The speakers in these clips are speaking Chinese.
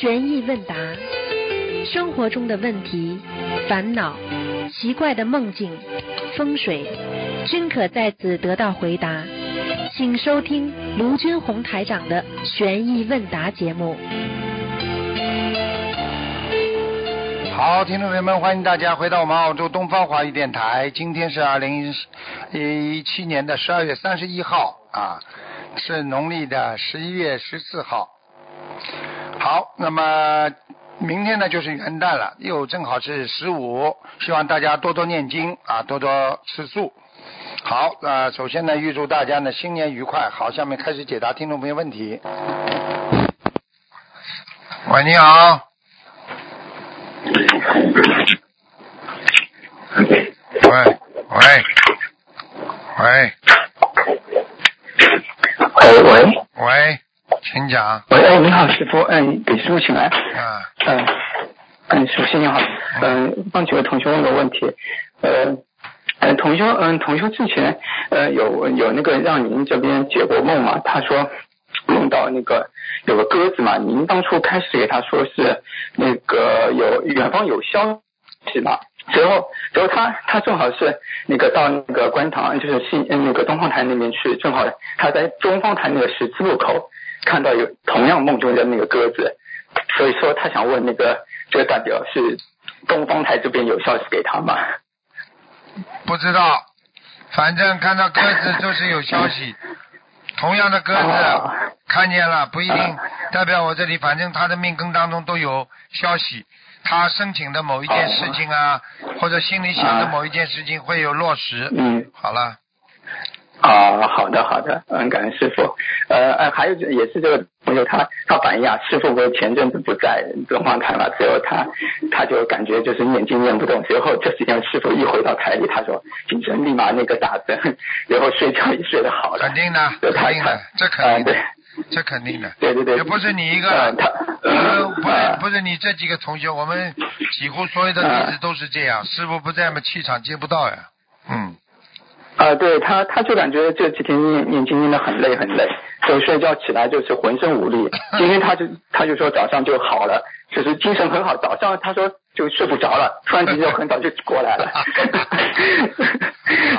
悬疑问答，生活中的问题、烦恼、奇怪的梦境、风水，均可在此得到回答。请收听卢军红台长的悬疑问答节目。好，听众朋友们，欢迎大家回到我们澳洲东方华语电台。今天是二零一七年的十二月三十一号啊，是农历的十一月十四号。好，那么明天呢就是元旦了，又正好是十五，希望大家多多念经啊，多多吃素。好，呃，首先呢，预祝大家呢新年愉快。好，下面开始解答听众朋友问题。喂，你好。喂喂喂喂喂喂，请讲。喂，哎，你好，师傅，哎，给师傅请来。啊，嗯嗯，首先你好，嗯，帮几位同学问个问题，呃，嗯，同修，嗯，同修之前呃有有那个让您这边解过梦嘛？他说梦到那个有个鸽子嘛，您当初开始给他说是那个有远方有消息嘛，随后随后他他正好是那个到那个观塘，就是西嗯那个东方台那边去，正好他在东方台那个十字路口看到有同样梦中的那个鸽子，所以说他想问那个这个代表是东方台这边有消息给他吗？不知道，反正看到鸽子就是有消息。同样的鸽子啊看见了，不一定啊代表我这里，反正他的命根当中都有消息。他申请的某一件事情啊，或者心里想的某一件事情会有落实。嗯。好了，啊，好的好的，嗯，感恩师傅。呃，呃，还有就也是这个朋友他他反映啊，师傅不是前阵子不在东方台嘛，最后他他就感觉就是念经念不动，随后这几天师傅一回到台里，他说精神立马那个打针，然后睡觉也睡得好了。肯定的，就他肯定的，这啊肯定的对，这肯定的。对对对，也不是你一个呃，他呃，不呃是不是你这几个同学，我们几乎所有的例子都是这样。师傅不在嘛，气场接不到呀。嗯，啊，对他，他就感觉这几天念念经念得很累很累，所以睡觉起来就是浑身无力。今天他就他就说早上就好了，就是精神很好。早上他说就睡不着了，突然间就很早就过来了。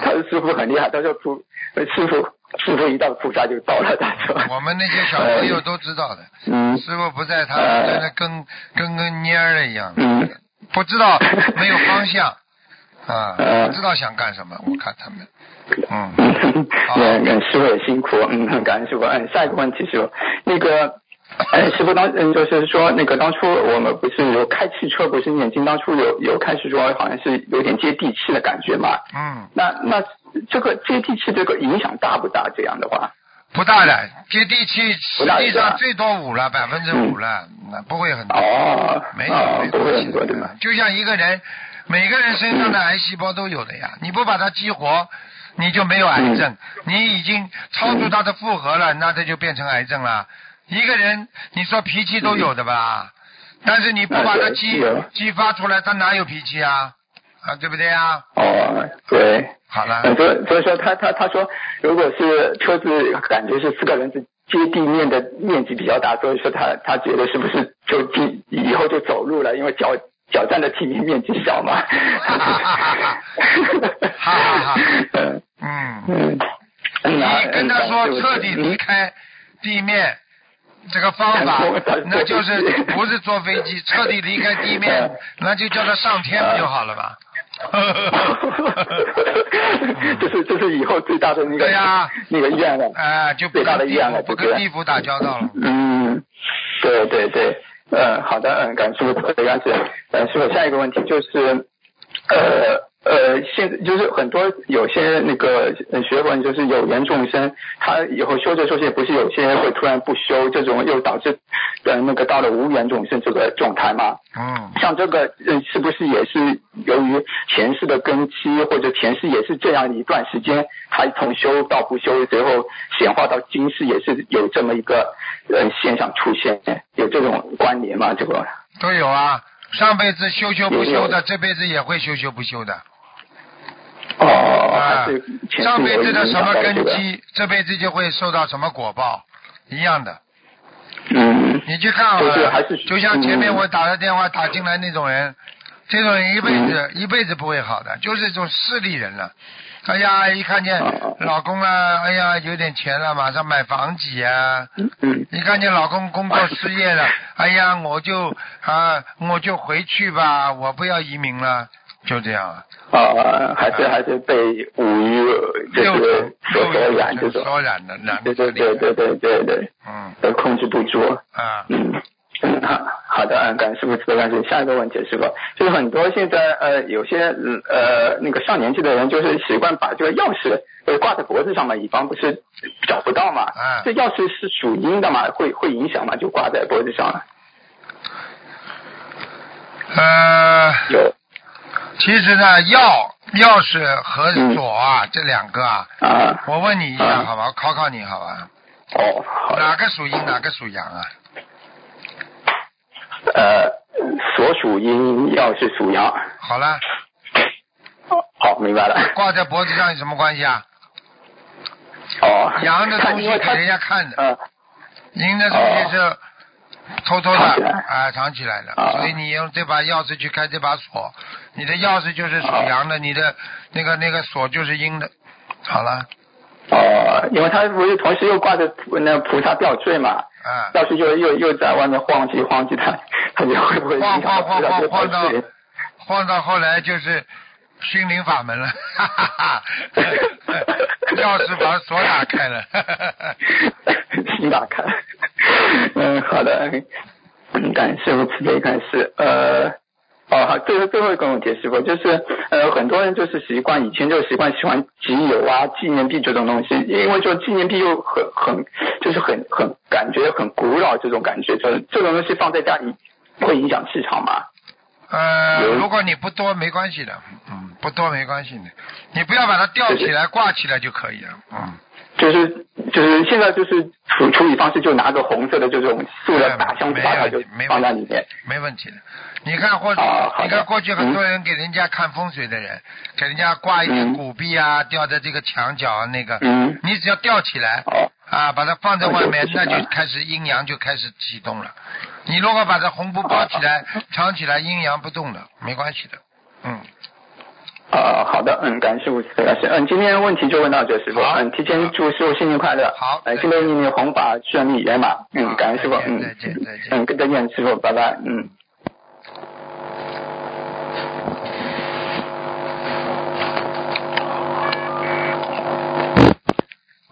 他说师傅很厉害，他说菩呃师傅师傅一到菩萨就到了，他说。我们那些小朋友都知道的。嗯师傅不在，他在那跟跟个蔫儿一样，嗯不知道没有方向啊，呃不知道想干什么。我看他们，嗯，嗯，嗯，嗯师傅也辛苦，嗯，很感恩师傅。嗯，下一个问题是，那个，哎，师傅当嗯，就是说那个当初我们不是有开汽车，不是念经，当初有有开始说好像是有点接地气的感觉嘛。嗯，那那这个接地气这个影响大不大？这样的话，不大的，接地气，实际上最多五了，百分之五了，那不会很多。哦，没有，不会很多对吧？就像一个人，每个人身上的癌细胞都有的呀，你不把它激活，你就没有癌症。你已经超出它的负荷了，那这就变成癌症了。一个人，你说脾气都有的吧？但是你不把它激激发出来，他哪有脾气啊？啊，对不对啊？哦，对。好了，嗯，所以所以说他他他说，如果是车子感觉是四个轮子接地面的面积比较大，所以说他他觉得是不是就进以后就走路了，因为脚脚站的地面面积小嘛。哈哈哈哈哈嗯嗯，嗯。嗯你跟他说彻底离。开地面，这个方法嗯，那就是不是坐飞机，彻底离开地面，那就叫他上天不就好了吧？这是这是以后最大的那个对呀那个愿了。哎，就不最大的跟地愿了，府不跟地府打交道了。嗯，对对对，嗯，好的，嗯，感谢师傅的样子。嗯，师傅，下一个问题就是，呃呃，现在就是很多有些那个呃学问，就是有缘众生，他以后修着修着，不是有些会突然不修，这种又导致呃那个到了无缘众生这个状态吗？嗯，像这个，嗯，是不是也是由于前世的根基，或者前世也是这样一段时间，他从修到不修，最后显化到今世，也是有这么一个呃现象出现，有这种关联吗？这个都有啊。上辈子修修不修的，这辈子也会修修不修的。哦，啊上辈子的什么根基，这辈子就会受到什么果报，一样的。嗯你去看好了就像前面嗯我打的电话打进来那种人，这种人一辈子、一辈子不会好的，就是这种势利人了。哎呀，一看见哦。老公啊，哎呀，有点钱了，马上买房几啊。嗯。嗯一看见老公工作失业了，哎呀，我就啊，我就回去吧，我不要移民了，就这样。啊，还是还是被五欲就六是所所染这种，所染的，染对的对对对对对对，嗯。都控制不住。啊，嗯，嗯，好 好的，嗯，感谢师傅慈悲感谢。下一个问题，师傅，就是很多现在呃有些嗯呃那个上年纪的人，就是习惯把这个钥匙呃挂在脖子上嘛，以防不是找不到嘛。嗯这钥匙是属阴的嘛，会会影响嘛？就挂在脖子上。呃，有其实呢，钥钥匙和锁啊，这两个啊，啊我问你一下啊好吧，我考考你好吧，哦，好哪个属阴，哪个属阳啊？呃，所属阴，要是属阳。好了，好，明白了。挂在脖子上有什么关系啊？哦，阳的东西给人家看的，呃阴的东西是偷偷的，啊，藏起来的，啊所以你用这把钥匙去开这把锁，你的钥匙就是属阳的，你的那个那个锁就是阴的。好了，哦，因为他不是同时又挂着那个菩萨吊坠嘛，啊，要是又又又在外面晃去晃去，他他就会不会晃晃晃晃晃到？晃到后来就是心灵法门了，哈哈哈，钥匙把锁打开了，哈哈哈心打开。嗯，好的，嗯，感谢师傅慈悲，感谢呃。哦，好，最后最后一个问题，师傅就是，呃，很多人就是习惯以前就习惯喜欢集邮啊、纪念币这种东西，因为就纪念币又很很就是很很感觉很古老这种感觉，就是这种东西放在家里会影响市场吗？呃，如果你不多没关系的，嗯，不多没关系的，你不要把它吊起来挂起来就可以了，嗯。就是就是现在就是处处理方式，就拿个红色的这种塑料大箱子，把它就没放在里面。没问题的。你看或者、啊你看过去很多人给人家看风水的人，给人家挂一点嗯古币啊，吊在这个墙角啊那个，嗯，你只要吊起来哦，啊，把它放在外面，那就开始阴阳就开始启动了。你如果把这红布包起来、藏起来，阴阳不动的，没关系的。嗯，呃，好的，嗯，感谢师傅慈悲老师，嗯，今天问题就问到这，师傅，嗯，提前祝师傅新年快乐，呃，好再见。新的一年弘法顺利圆满，嗯，感恩师傅，嗯，再见再见。嗯，再见，师傅，拜拜，嗯。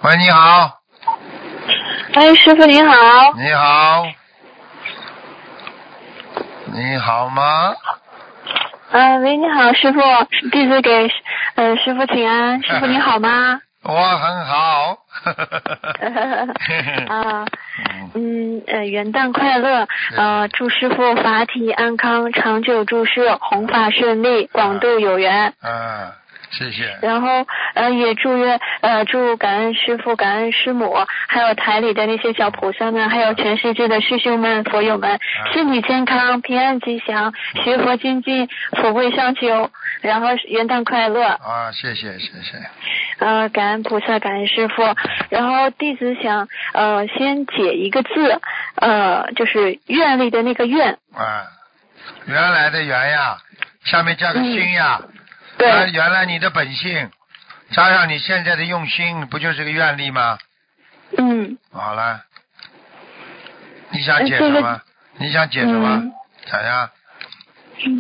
喂，你好，哎，师傅您好。你好，你好吗？呃，喂，你好，师傅，弟子给呃师傅请安。师傅你好吗？我很好。啊，嗯嗯，呃，元旦快乐，呃，祝师傅法体安康，长久住世，弘法顺利，广度有缘。嗯，谢谢。然后呃也祝愿呃祝感恩师傅、感恩师母，还有台里的那些小菩萨们，还有全世界的师兄们、佛友们，身体健康、平安吉祥，学佛精进，富贵相求，然后元旦快乐。啊，谢谢谢谢。呃，感恩菩萨，感恩师傅。然后弟子想呃先解一个字，呃就是愿力的那个愿。啊，原来的原呀，下面加个心呀。对。啊原来你的本性，加上你现在的用心，不就是个愿力吗？嗯。好了，你想解呃这个什么？你想解什么嗯？讲呀。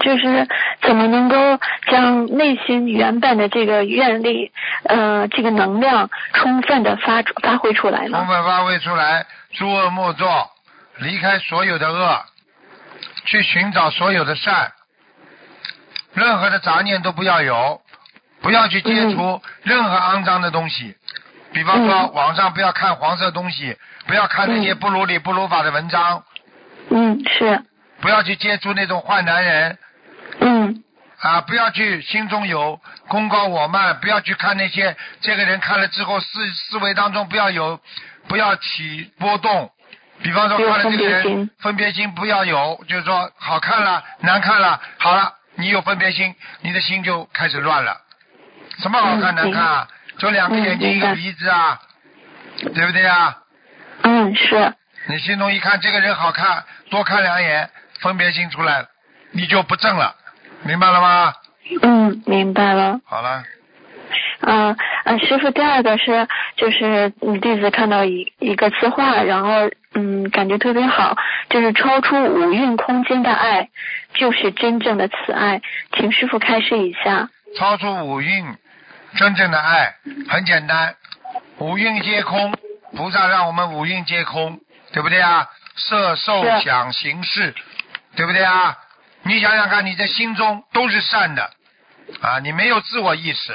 就是怎么能够将内心原本的这个愿力，呃，这个能量充分的发发挥出来呢充？分发挥出来，诸恶莫作，离开所有的恶，去寻找所有的善，任何的杂念都不要有，不要去接触任何肮脏的东西。比方说，嗯。网上不要看黄色东西，不要看那些嗯。不如理不如法的文章，嗯，是，不要去接触那种坏男人。嗯。啊！不要去心中有功高我慢，不要去看那些这个人看了之后思思维当中不要有，不要起波动。比方说看了这个人分别心不要有，就是说好看了难看了，好了，你有分别心，你的心就开始乱了。什么好看嗯难看啊？就两个嗯眼睛一个鼻子啊，对不对啊？嗯是，你心中一看这个人好看，多看两眼，分别心出来了，你就不正了，明白了吗？嗯，明白了。好了，啊啊，师傅，第二个是就是你弟子看到一一个字画，然后嗯感觉特别好，就是超出五蕴空间的爱，就是真正的慈爱，请师傅开示一下。超出五蕴，真正的爱很简单，五蕴皆空，菩萨让我们五蕴皆空，对不对啊？色、受、想、行、识，对不对啊？你想想看，你在心中都是善的啊，你没有自我意识，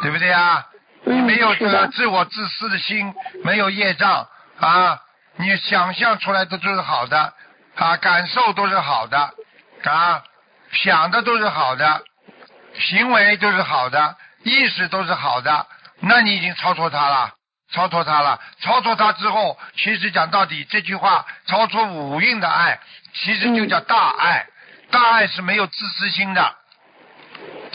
对不对啊？你嗯，没有这个，自我自私的心，没有业障啊，你想象出来的都是好的啊，感受都是好的啊，想的都是好的，行为都是好的，意识都是好的，那你已经超脱它了，超脱它了，超脱它之后，其实讲到底，这句话超出五蕴的爱，其实就叫大爱，大爱是没有自私心的。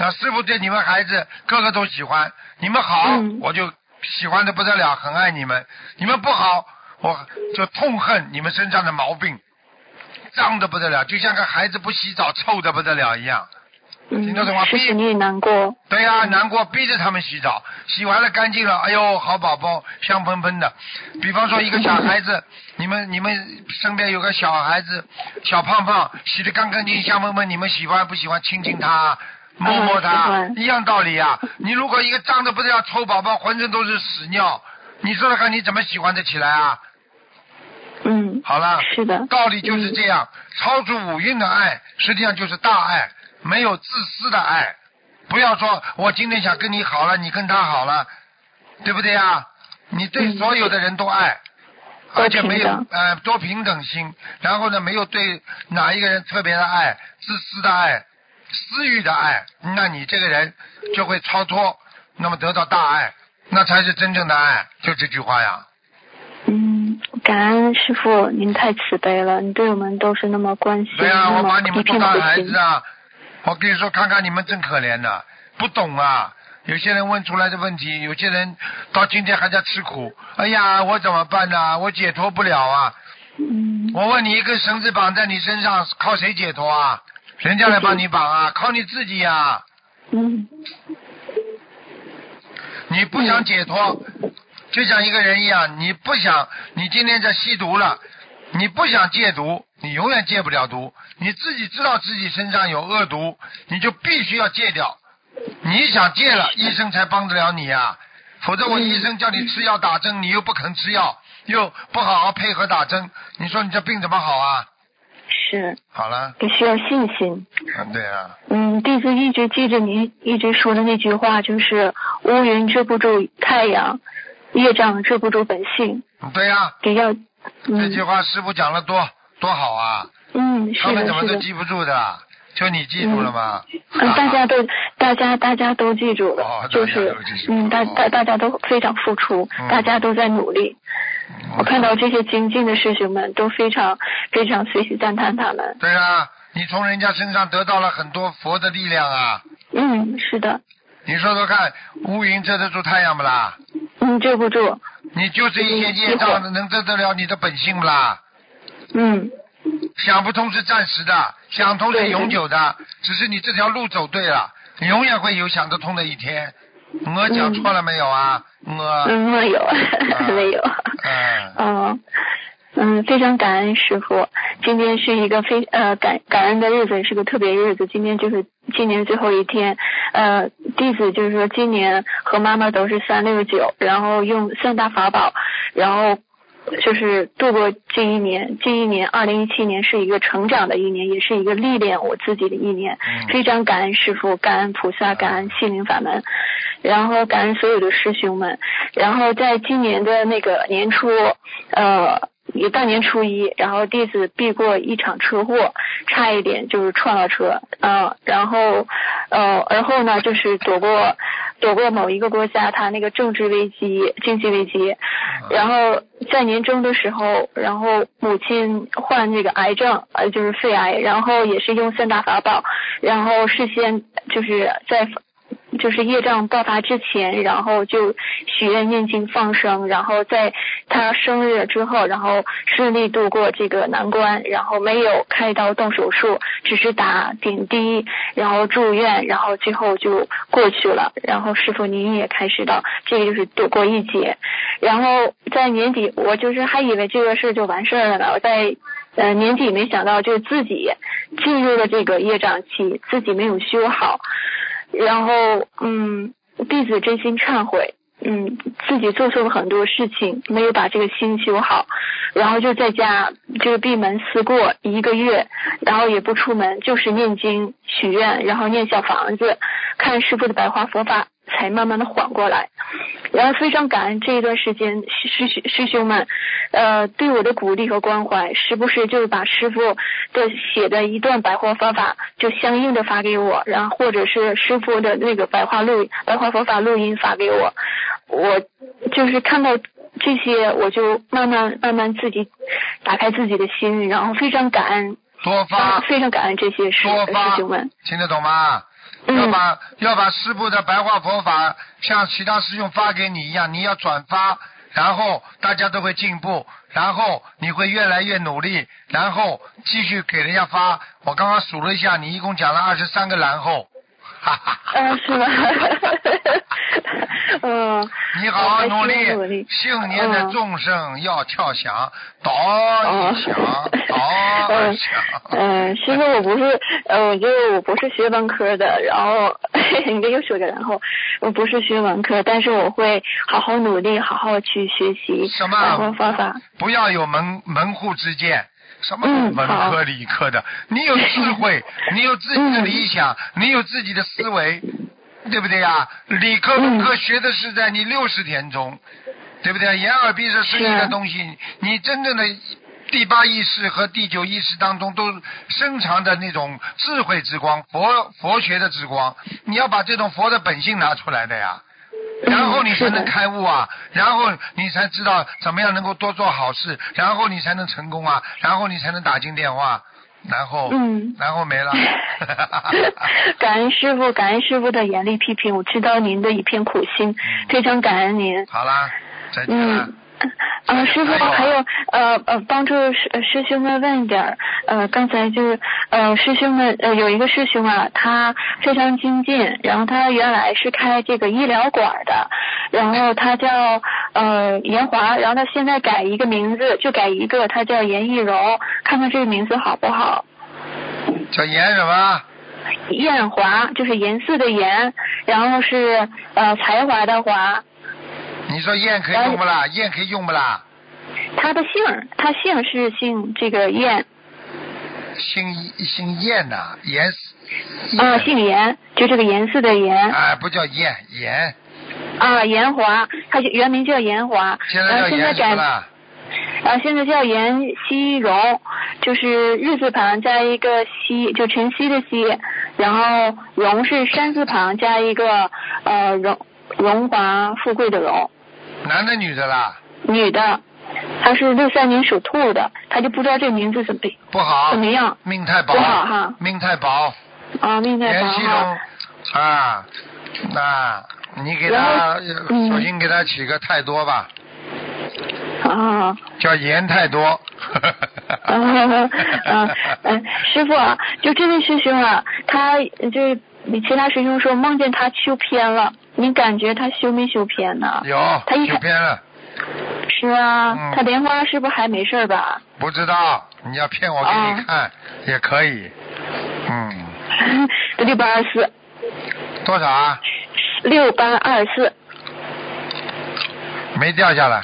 啊，师傅对你们孩子个个都喜欢，你们好，嗯我就喜欢的不得了，很爱你们；你们不好，我就痛恨你们身上的毛病，脏的不得了，就像个孩子不洗澡臭的不得了一样。嗯听得懂吗，师傅你也难过。对呀、难过，逼着他们洗澡，洗完了干净了，哎呦，好宝宝，香喷喷的。比方说一个小孩子，你们你们身边有个小孩子，小胖胖，洗的干干净净，香喷喷，你们喜欢不喜欢亲亲他？摸摸喜他，一样道理呀、你如果一个脏的不得了臭宝宝，浑身都是屎尿，你说说看，你怎么喜欢得起来啊？嗯，好了，是的。道理就是这样，超出五蕴的爱，实际上就是大爱，没有自私的爱。不要说我今天想跟你好了，你跟他好了，对不对啊？你对嗯所有的人都爱，多而且没有呃多平等心，然后呢没有对哪一个人特别的爱，自私的爱，私欲的爱，那你这个人就会超脱，那么得到大爱，那才是真正的爱，就这句话呀。嗯，感恩师傅，您太慈悲了，你对我们都是那么关心，对啊，我把你们都当的心孩子。啊！我跟你说，看看你们真可怜呐、不懂啊！有些人问出来的问题，有些人到今天还在吃苦。哎呀，我怎么办呢、我解脱不了啊！嗯，我问你，一根绳子绑在你身上，靠谁解脱啊？人家来帮你绑啊，靠你自己呀、嗯，你不想解脱，就像一个人一样，你不想，你今天在吸毒了，你不想戒毒，你永远戒不了毒。你自己知道自己身上有恶毒，你就必须要戒掉。你想戒了，医生才帮得了你呀、否则我医生叫你吃药打针，你又不肯吃药，又不好好配合打针，你说你这病怎么好啊？是，好了，得需要信心。嗯，对啊，嗯，弟子一直记着您一直说的那句话，就是乌云遮不住太阳，业障遮不住本性，对呀、得要，这句嗯话师傅讲的多多好啊，嗯，是的，他们怎么，都记不住的？就你记住了吗？嗯，大家都大家大家都记住了，哦就是嗯，大哦大大家都非常付出，嗯大家都在努力。我看到这些精进的师兄们都非常非常随喜赞叹他们。对啊，你从人家身上得到了很多佛的力量啊！嗯，是的，你说说看，乌云遮得住太阳不啦？嗯，遮不住。你就是一些业障能遮得了你的本性不啦？嗯想不通是暂时的，想通是永久的，只是你这条路走对了，你永远会有想得通的一天。我讲错了没有啊？我嗯，没有，没有。嗯嗯嗯，非常感恩师傅。今天是一个非呃感感恩的日子，是个特别日子。今天就是今年最后一天。呃，弟子就是说，今年和妈妈都是三六九，然后用三大法宝，然后就是度过这一年。这一年，二零一七年是一个成长的一年，也是一个历练我自己的一年。嗯非常感恩师傅，感恩菩萨，感恩心灵法门，然后感恩所有的师兄们。然后在今年的那个年初，呃，也大年初一，然后弟子避过一场车祸，差一点就是撞了车，嗯、然后呃，而后呢就是躲过躲过某一个国家他那个政治危机、经济危机，然后在年终的时候，然后母亲患这个癌症，呃，就是肺癌，然后也是用三大法宝，然后事先就是在就是业障爆发之前，然后就许愿念经放生，然后在他生日之后，然后顺利度过这个难关，然后没有开刀动手术，只是打点滴，然后住院，然后最后就过去了。然后师傅您也开始到，这个就是躲过一劫。然后在年底，我就是还以为这个事就完事儿了呢。我在呃年底没想到，就自己进入了这个业障期，自己没有修好。然后嗯，弟子真心忏悔。嗯，自己做错了很多事情，没有把这个心修好，然后就在家就闭门思过一个月，然后也不出门，就是念经许愿，然后念小房子，看师傅的白花佛法，才慢慢的缓过来。然后非常感恩这一段时间师师师兄们，呃，对我的鼓励和关怀，时不时就是把师傅的写的一段白话佛法就相应的发给我，然后或者是师傅的那个白话录白话佛法录音发给我。我就是看到这些，我就慢慢慢慢自己打开自己的心，然后非常感恩，多发，非常感恩这些师师兄们。听得懂吗？要把要把师傅的白话佛法像其他师兄发给你一样，你要转发，然后大家都会进步，然后你会越来越努力，然后继续给人家发。我刚刚数了一下，你一共讲了二十三个然后，嗯，是吗？嗯。你好好努力力，幸年的嗯众生要跳响，倒哦一响，倒一响。嗯，师傅，我不是，呃，我就我不是学文科的，然后 你这又说个然后，我不是学文科，但是我会好好努力，好好去学习什么方法。不要有门门户之见，什么嗯文科理科的，你有智慧，你有自己的理想，你有自己的思维，对不对呀？理科文科学的是在你六十天中，对不对？眼耳鼻舌身意是的东西，你真正的。第八意识和第九意识当中都深藏的那种智慧之光，佛佛学的之光，你要把这种佛的本性拿出来的呀。然后你才能开悟啊，然后你才知道怎么样能够多做好事，然后你才能成功啊，然后你才能打进电话，然后，嗯然后没了。感恩师傅，感恩师傅的严厉批评，我知道您的一片苦心，非常感恩您。好啦，再见啦。嗯。啊，师傅还有呃呃，帮助师呃师兄们问一点儿，呃，刚才就是呃师兄们呃有一个师兄啊，他非常精进，然后他原来是开这个医疗馆的，然后他叫呃严华，然后他现在改一个名字，就改一个，他叫严艺荣，看看这个名字好不好？叫严什么？艳华就是颜色的颜，然后是呃才华的华，你说燕可以用不啦？燕可以用不啦？他的姓，他姓是姓这个燕姓姓燕呐，严。啊，燕姓颜，就这个颜色的颜啊，不叫燕，颜，啊，严华，他原名叫严华，现在叫严什么改，了？啊，现在叫严熙荣，就是日字旁加一个熙，就晨曦的曦，然后荣是山字旁加一个呃荣荣华富贵的荣，男的女的啦？女的，她是六三年属兔的，她就不知道这名字怎么不好怎，么样命太薄不好哈，命太薄。啊，命太薄啊，那你给他然后嗯索性给他起个太多吧，啊。叫盐太多。啊啊嗯，师傅啊，就这位师兄啊，他就是你其他师兄说梦见他修偏了，你感觉他修没修偏呢？有他修偏了，是啊，嗯。他莲花是不是还没事儿吧？不知道你要骗我给哦你看也可以。嗯，六八二四，多少啊？六八二四。没掉下来。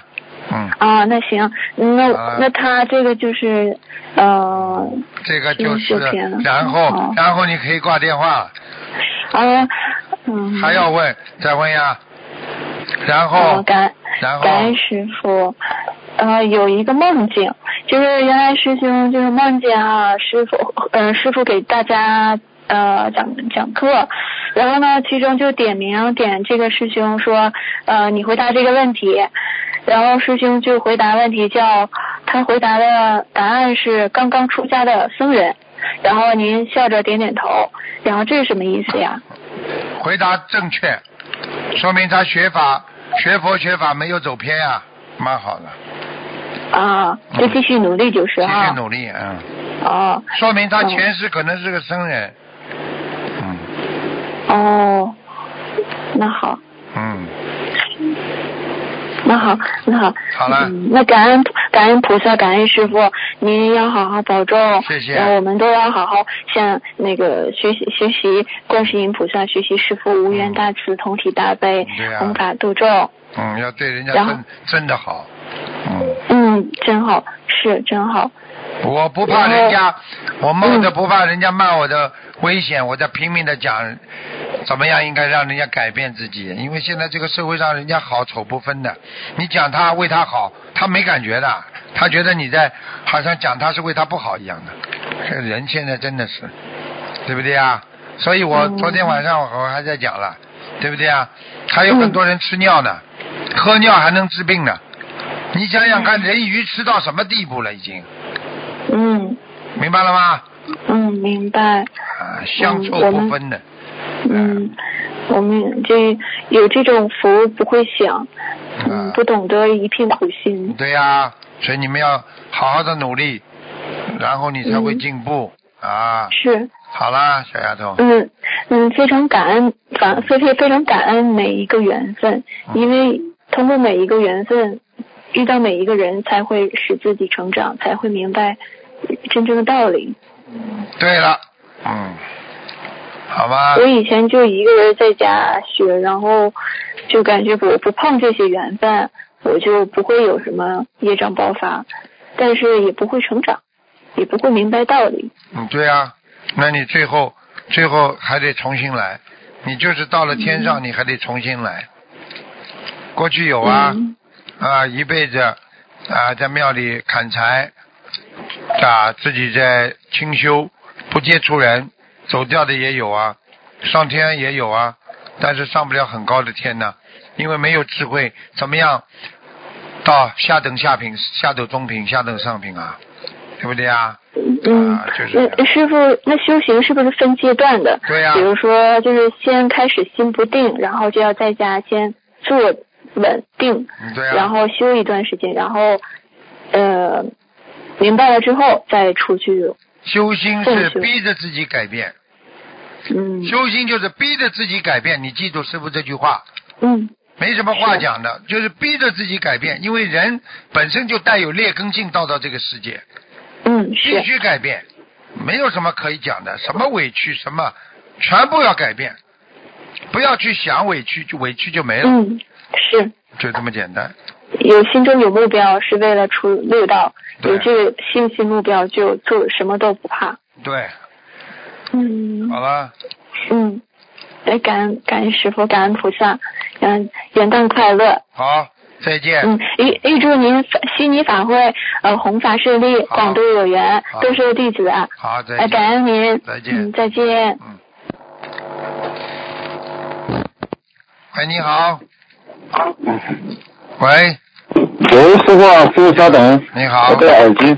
嗯，啊，那行，那、啊。那他这个就是呃这个就是然后哦。然后你可以挂电话，啊嗯。还要问再问呀。然哦后感然后。感恩师傅，呃，有一个梦境，就是原来师兄就是梦见啊，师傅，呃，师傅给大家呃讲讲课，然后呢，其中就点名点这个师兄说，呃，你回答这个问题，然后师兄就回答问题叫，他回答的答案是刚刚出家的僧人，然后您笑着点点头，然后这是什么意思呀？回答正确，说明他学法学佛学法没有走偏呀、蛮好的，啊，就继续努力就是继续。努力，嗯，哦。说明他嗯前世可能是个僧人，嗯。哦，那好，嗯，那好，那好。好了嗯，那感恩感恩菩萨，感恩师傅，您要好好保重。谢谢我们都要好好向那个学习学习观世音菩萨，学习师傅无缘大慈，同体大悲弘法度众。嗯，要对人家真真的好，嗯。嗯，真好，是真好。我不怕人家，我冒嗯着不怕人家骂我的危险，我在拼命的讲，怎么样应该让人家改变自己。因为现在这个社会上，人家好丑不分的，你讲他为他好，他没感觉的，他觉得你在好像讲他是为他不好一样的。这人现在真的是，对不对啊？所以我嗯昨天晚上我还在讲了，对不对啊？还有很多人吃尿呢，喝尿还能治病呢。你想想看，人鱼吃到什么地步了？已经嗯明白了吗？嗯，明白。啊，香臭不分的。嗯，我们这有这种福不会享，嗯，啊不懂得一片苦心。对呀、所以你们要好好的努力，然后你才会嗯进步、啊。是，好啦，小丫头。嗯嗯，非常感恩，反非非非常感恩每一个缘分，嗯因为通过每一个缘分，遇到每一个人，才会使自己成长，才会明白真正的道理。对了，嗯，好吧。我，以前就一个人在家学，然后就感觉我不碰这些缘分，我就不会有什么业障爆发，但是也不会成长，也不会明白道理。嗯，对啊、那你最后最后还得重新来，你就是到了天上，你还得重新来。过去有啊，嗯。啊，一辈子啊，在庙里砍柴，啊，自己在清修，不接触人，走掉的也有啊，上天也有啊，但是上不了很高的天呢，因为没有智慧，怎么样到下等下品、下等中品、下等上品啊？对不对啊？嗯啊，就是那师傅，那修行是不是分阶段的？对呀比如说，就是先开始心不定，然后就要在家先坐稳定，嗯对啊。然后修一段时间，然后呃明白了之后再出去。修心是逼着自己改变，嗯修心就是逼着自己改变。你记住师傅这句话，嗯没什么话讲的，就是逼着自己改变。因为人本身就带有劣根性，到到这个世界嗯必是须改变，没有什么可以讲的，什么委屈什么，全部要改变，不要去想委屈，就委屈就没了，嗯是。就这么简单。有心中有目标，是为了出六道，有这个信心目标，就做什么都不怕。对，嗯好了，嗯，哎，感恩感恩师傅，感恩菩萨，嗯，元旦快乐。好，再见。嗯，预预祝您法悉尼法会呃弘法顺利，广度有缘好，多收弟子啊。好，再哎，见。感恩您。再见嗯，再见。嗯。喂，你好。喂，喂，师傅啊，师傅稍等，你好我。戴耳机。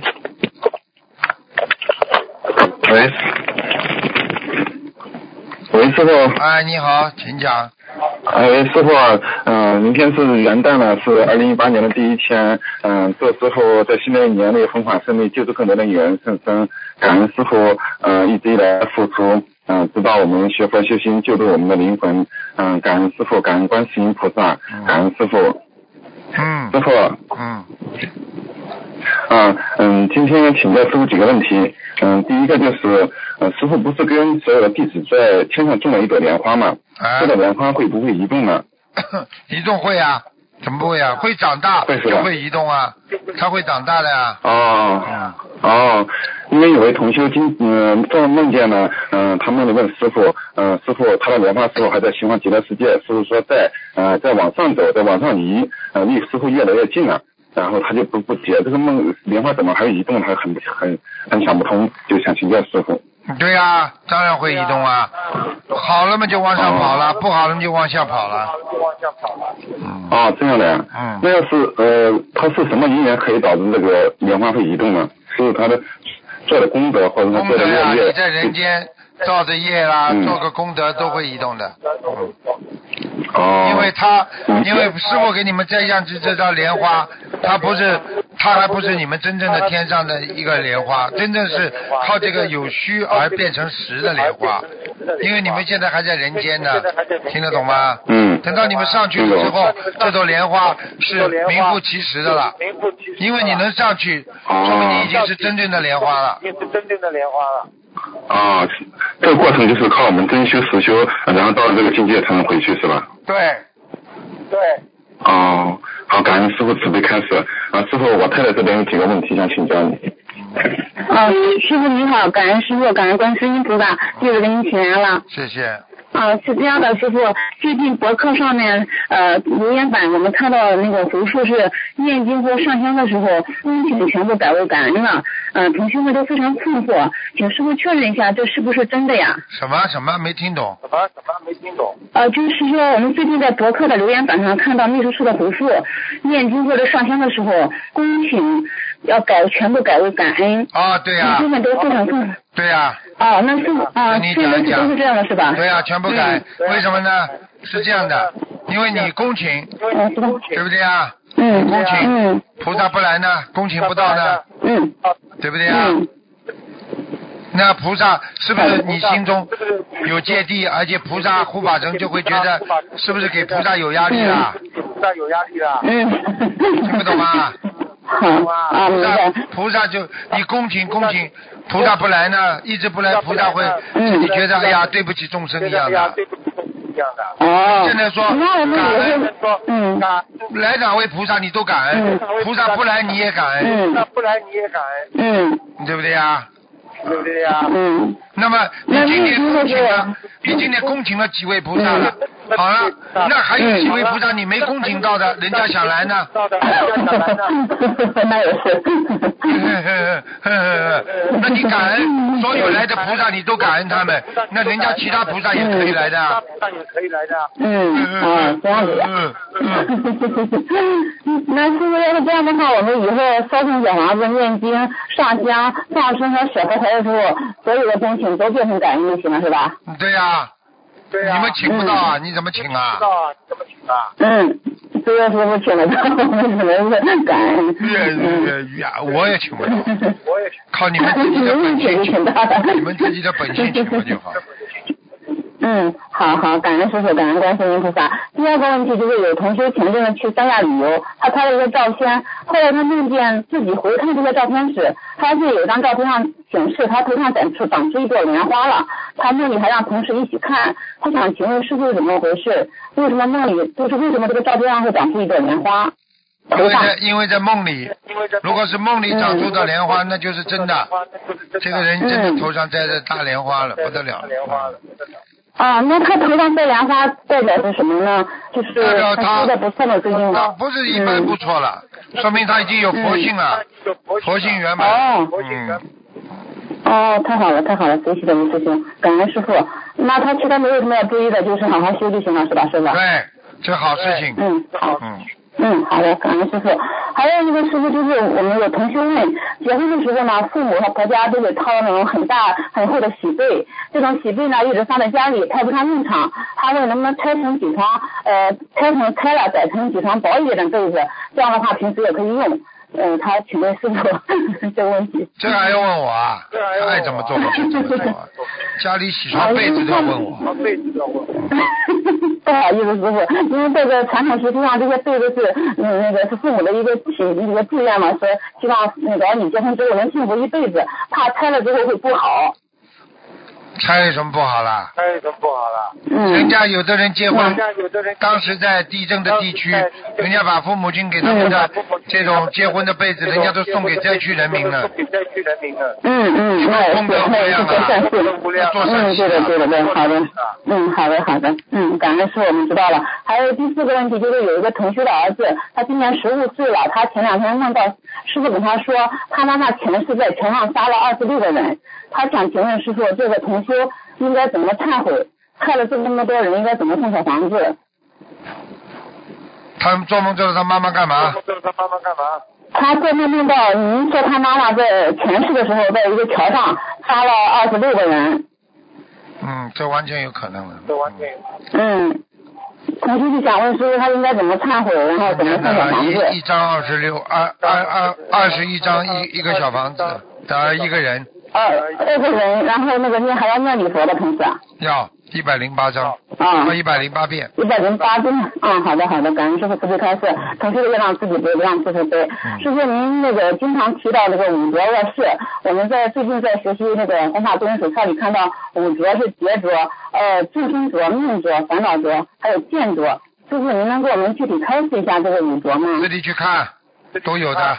喂，喂，师傅，哎，你好，请讲。哎，师傅啊，嗯、明天是元旦了，是二零一八年的第一天，嗯、祝师傅在新的一年里弘法顺利，救助更多的有缘众生，感恩师傅，嗯、一直以来的付出，嗯、指导我们学佛修心，救助我们的灵魂，嗯、感恩师傅，感恩观世音菩萨，感恩师傅，嗯师傅。嗯，啊，嗯，今天请教师傅几个问题。嗯，第一个就是，呃，师傅不是跟所有的弟子在天上种了一朵莲花吗？啊这，朵莲花会不会移动呢？移动会啊？怎么不会啊？会长大就会移动啊，它会长大的呀。哦嗯，哦，因为有位同修今嗯做梦见呢，嗯、他梦里问师傅，嗯、师傅他的莲花师傅还在西方极乐世界？师傅说在，呃，在往上走，在往上移，呃，离师傅越来越近了。然后他就不不解这个梦莲花怎么还有移动，他很很很想不通，就想请教师傅。对呀、当然会移动啊。好了嘛就往上跑哦了，不好了嘛就往下跑了。嗯。哦，这样的呀。嗯那要是呃，它是什么因缘可以导致这个莲花会移动呢？是它的做的功德，或者他做的功德呀，业业？你在人间造的业啦，嗯做个功德都会移动的。嗯。哦。因为他，因为师傅给你们摘下去这张莲花，它不是，它还不是你们真正的天上的一个莲花，真正是靠这个有虚而变成实的莲花。因为你们现在还在人间呢，听得懂吗？嗯。等到你们上去了之后，这朵莲花是名副其实的了。因为你能上去，说明你已经是真正的莲花了。已经是真正的莲花了。啊，这个过程就是靠我们真修实修，然后到了这个境界才能回去是吧？对。对。哦，好，感恩师傅慈悲开始。啊，师傅，我太太这边有几个问题想请教你。嗯，师傅你好，感恩师傅，感恩观世音菩萨，弟子给您请安了。谢谢。啊，是这样的，师傅，最近博客上面呃留言板我们看到那个回复是念经或上香的时候，恭请全部改为感恩了。呃，同学们都非常困惑，请师傅确认一下，这是不是真的呀？什么什么没听懂？什么什么没听懂？呃，就是说我们最近在博客的留言板上看到秘书处的回复，念经或者上香的时候，恭请要改全部改为感恩。啊，对呀、同学们都非常困惑。对呀、哦，那是啊，跟你讲一讲都是这样的是吧？对呀、全部改。嗯为什么呢？是这样的，因为你恭请，嗯，对不对啊？嗯恭请嗯菩萨不来呢，恭请不到呢，嗯对不对啊？嗯那菩萨是不是你心中有芥蒂，而且菩萨护法神就会觉得是不是给菩萨有压力了？给菩萨有压力了。嗯。听不懂吗？好啊，菩明白萨。菩萨就你恭请恭请，菩萨不来呢，一直不来，菩萨会嗯自己觉得哎呀对不起众生一样的。对不起，一样的。哦。现在说感恩也是嗯来两位菩萨你都感恩嗯，菩萨不来你也感恩，嗯不来你也感恩，嗯对不对呀？对不对呀？嗯那么你今天那恭请了你今天恭请了几位菩萨了？好了，那还有几位菩萨你没恭请到的，人家想来呢？那也是。那你感恩所有来的菩萨，你都感恩他们，那人家其他菩萨也可以来的菩萨也可以来的。嗯，啊，这样子。嗯嗯 那师傅要是这样的话，我们以后烧成小房子、念经、上香、放生和小佛台的时候，所有的恭请都变成感恩就行了，是吧？嗯，对呀，对呀。你们请不到啊，你怎么请啊知？道啊？怎么请啊？嗯，虽然师傅请得到，我们只能是感恩。越越越，我也请不到，我也请。靠你们自己的本性请，请到的。你们自己的本性请不就好？嗯，好好，感恩师傅，感恩观世音菩萨。第二个问题就是有同学前阵子去三亚旅游，他拍了一个照片，后来他梦见自己回看这个照片时，发现有一张照片上显示他头上长出长出一朵莲花了。他梦里还让同事一起看，他想请问师傅是怎么回事？为什么梦里就是为什么这个照片上会长出一朵莲花？因为在因为在梦里，因为如果是梦里长出的莲花，那就是真的。这个人真的头上摘着大莲花了，不得了莲花了。啊，那他头上戴莲花代表是什么呢？就是代表他他修的不错的最近他不是一般不错了，说明他已经有佛性了，佛性圆满。哦嗯，哦，太好了，太好了，学习的师兄，感恩师傅。那他其他没有什么要注意的，就是好好修就行了，是吧，师傅？对，这好事情。嗯，好。嗯，嗯，好的，感谢师傅。还有一个师傅就是我们有同学问，结婚的时候呢，父母和婆家都得掏那种很大很厚的喜被，这种喜被呢一直放在家里，派不上用场。他问能不能拆成几床，呃，拆成拆了改成几床薄一点的被子，这样的话平时也可以用。嗯，他请问师傅这个问题。这个还要问我啊？爱怎么做就怎么做啊。家里洗床被子都要问我。被子都要问我。不好意思，师傅，因为这个传统习俗上，这些被子是嗯那个是父母的一个请一个祝愿嘛，说希望那个儿女结婚之后能幸福一辈子，怕拆了之后会不好。拆有什么不好啦？那有什么不好啦？嗯。人家有的人结婚人，家有的人当时在地震的地区，人家把父母亲给他们的这种结婚的被子，人家都送给灾区人民了送。给灾区人民了。嗯嗯，做善事。做善嗯，事对的对的对，好的。嗯，好的好的，嗯，感恩师傅我们知道了。还有第四个问题就是有一个同学的儿子，他今年十五岁了，他前两天梦到师傅跟他说，他妈妈前世在船上杀了二十六个人，他想请问师傅，这个同修应该怎么忏悔？害了这么多人，应该怎么送小房子？他们做梦叫他妈妈干嘛？这是他妈妈干嘛？他做梦梦到您说他妈妈在前世的时候，在一个桥上杀了二十六个人。嗯，这完全有可能的。这完全。嗯，同学就想问师傅，他应该怎么忏悔，然后怎么送小房子？一一张二十六，二二二二十一张一一个小房子的一个人二二个人，然后那个念还要念礼佛的同时啊。要一百零八张，啊。一百零八遍。一百零八遍，啊，好的好的，感恩师傅慈悲开示，同学也让自己背，不让师傅背。师傅您那个经常提到这个五浊恶世，我们在最近在学习那个《弘法多人手册》里看到五浊是劫浊、呃众生浊、命浊、烦恼浊，还有见浊。师傅您能给我们具体开示一下这个五浊吗？自己去看，都有的。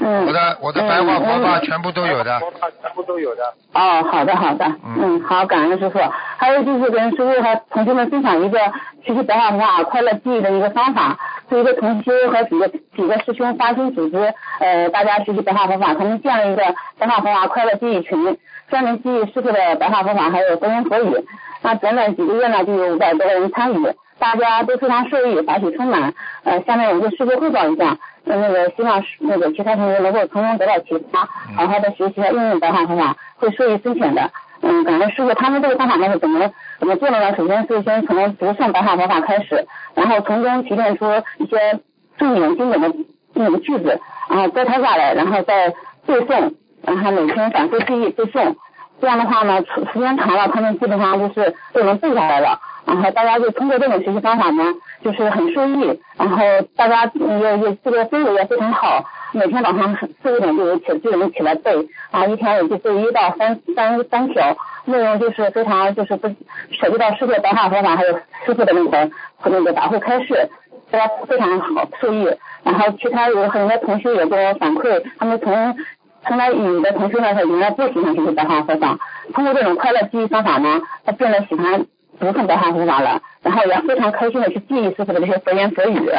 嗯。我的我的白话佛法全部都有的。佛法全部都有的。哦，好的好的，嗯，好，感恩师傅。还有就是跟师傅和同学们分享一个学习白话佛法快乐记忆的一个方法，是一个同修和几个几个师兄发心组织，呃，大家学习白话佛法，他们建了一个白话佛法快乐记忆群，专门记忆师傅的白话佛法还有佛言佛语。那短短几个月呢，就有五百多个人参与，大家都非常受益，法喜充满。呃，下面我就师傅汇报一下，呃，那个希望那个其他同学能够从中得到启发，好好的学习和应用白话方法，会受益匪浅的。嗯，感恩师傅，他们这个方法呢是怎么怎么做的呢？首先是先从读诵白话佛法开始，然后从中提炼出一些重点经典的那个句子，然后摘抄下来，然后再背诵，然后每天反复记忆背诵。这样的话呢，时间长了，他们基本上就是都能背下来了。然后大家就通过这种学习方法呢，就是很受益。然后大家也也这个氛围也非常好，每天早上四五点就有起就能起来背，啊，一天也就背一到三三三条，内容就是非常就是不涉及到世界白话佛法，还有师傅的那个和那个大会开示，大家非常好受益。然后其他有很多同学也给我反馈，他们从从来有的同学呢，他原来不喜欢学习白话佛法，通过这种快乐记忆方法呢，他变得喜欢读诵白话佛法了，然后也非常开心的去记忆师傅的这些佛言佛语。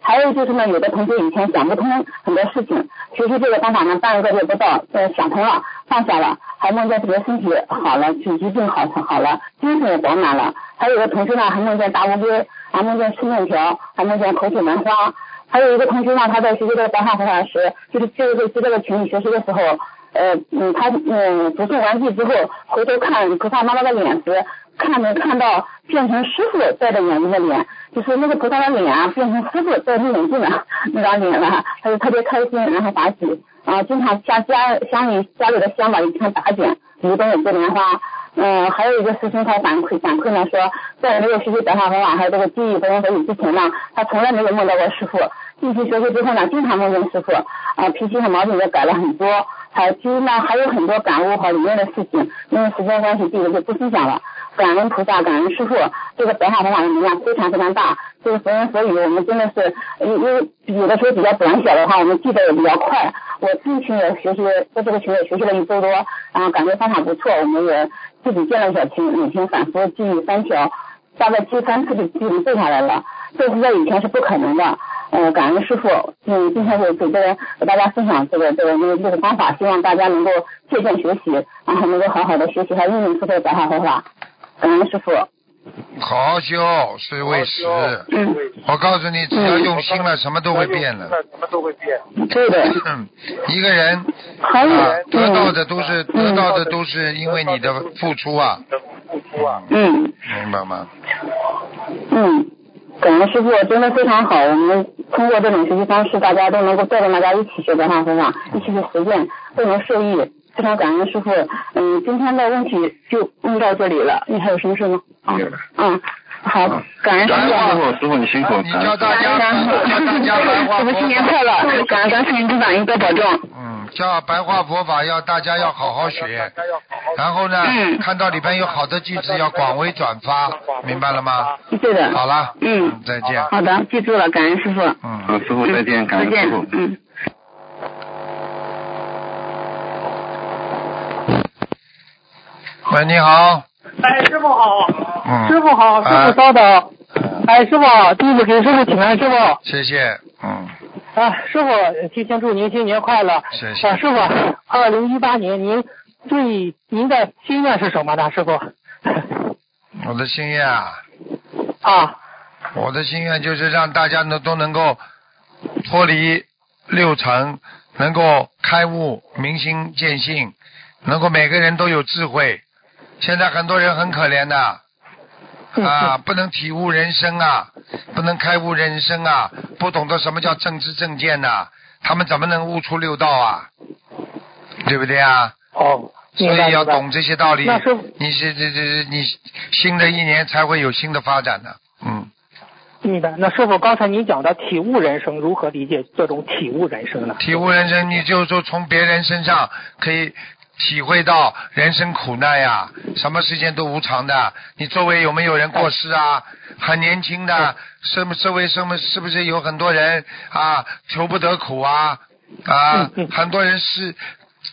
还有就是呢，有的同学以前想不通很多事情，学习这个方法呢，半个月不到，呃，想通了，放下了，还梦见自己的身体好了，就疾病好好了，精神也饱满了。还有的同学呢，还梦见大乌龟，还梦见吃面条，还梦见口吐兰花。还有一个同学呢，他在学习这个白话佛法时，就是就是在这个群里学习的时候，呃嗯，他嗯读诵完毕之后，回头看菩萨妈妈的脸时，看能看到变成师傅戴着眼镜的脸，就是那个菩萨的脸啊，变成师傅戴着眼镜的那张脸了，他就特别开心，然后打起，啊，经常家家乡里家里的香吧一天打剪，油灯也接莲花。嗯，还有一个师兄他反馈反馈呢说，在没有学习白话佛法还有这个记忆佛言佛语之前呢，他从来没有梦到过师傅。进去学习之后呢，经常梦见师傅，啊，脾气和毛病也改了很多。还其实呢还有很多感悟和里面的事情，因为时间关系，这个就不分享了。感恩菩萨，感恩师傅，这个白话佛法的能量非常非常大。这个佛言佛语，我们真的是因为有的时候比较短小的话，我们记得也比较快。我自己也学习，在这个群也学习了一周多，然后感觉方法不错，我们也自己建了小区，每天反复记忆三条，大概记三次就就能背下来了。这是在以前是不可能的。嗯，感恩师傅，嗯，今天就给这个给大家分享这个这个这个这个方法，希望大家能够借鉴学习，然后能够好好的学习和运用师傅的白话方法。感恩师傅。好好修是为实。嗯。我告诉你，只要用心了，什么都会变的。什么都会变。对的。嗯，一个人啊，得到的都是得到的都是因为你的付出啊。付出啊。嗯。明白吗？嗯。感恩师傅真的非常好，我们通过这种学习方式，大家都能够带着大家一起学白话佛法，一起去实践，都能受益。非常感恩师傅，嗯，今天的问题就问到这里了，你还有什么事吗？没有了。嗯，好，感恩师傅。师傅，师傅你辛苦。你教大家，感恩教大家白话 佛师傅新年快乐，感恩观世音菩萨您多保重。嗯，教白话佛法要大家要好好学，然后呢，嗯看到里边有好的句子要广为转发，明白了吗？对的。好了，嗯，再见。好的，记住了，感恩师傅。嗯。好，师傅再见，感恩师傅。，嗯。喂，你好。哎，师傅好，嗯。师傅好，师啊傅稍等。哎，师傅，弟子给师傅请安，师傅。谢谢，嗯，啊，师傅，提前祝您新年快乐。谢谢啊，师傅，二零一八年您最您的心愿是什么呢，师傅？我的心愿啊，啊，我的心愿就是让大家呢都能够脱离六尘，能够开悟、明心见性，能够每个人都有智慧。现在很多人很可怜的，啊，不能体悟人生啊，不能开悟人生啊，不懂得什么叫正知正见呐、他们怎么能悟出六道啊？对不对啊？哦，所以要懂这些道理你是这这你新的一年才会有新的发展的，嗯。明白。那师傅刚才你讲的体悟人生，如何理解这种体悟人生呢？体悟人生，你就说从别人身上可以体会到人生苦难呀，什么时间都无常的。你周围有没有人过世啊？很年轻的，是不周围什么是不是有很多人啊求不得苦啊啊？很多人是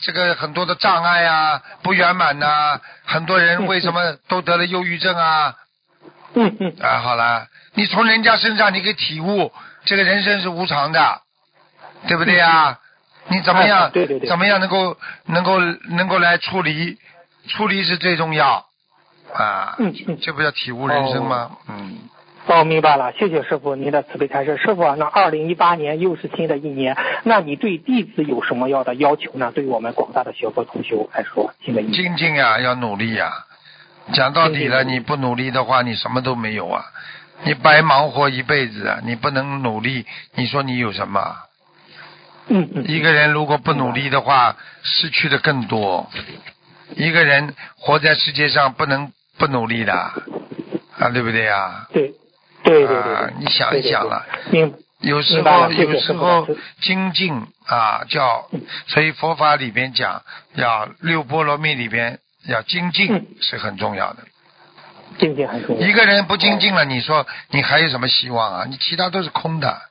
这个很多的障碍啊，不圆满呐、很多人为什么都得了忧郁症啊？嗯嗯，啊，好了，你从人家身上你可以体悟，这个人生是无常的，对不对呀？你怎么样？哎对对对怎么样能够能够能够来处理？处理是最重要啊！嗯嗯这不叫体悟人生吗？嗯，哦，明白了，谢谢师傅您的慈悲开示。师傅啊，那二零一八年又是新的一年，那你对弟子有什么样的要求呢？对于我们广大的学佛同修来说，新的一年。精进呀，要努力呀。讲到底了，你不努力的话，你什么都没有啊！你白忙活一辈子啊！你不能努力，你说你有什么？嗯嗯，一个人如果不努力的话，失去的更多。一个人活在世界上不能不努力的，啊，对不对呀？对，对对对你想一想了有时候有时候精进啊，叫所以佛法里边讲，要六波罗蜜里边要精进嗯是很重要的。精进很重要。一个人不精进了，你说你还有什么希望啊？你其他都是空的。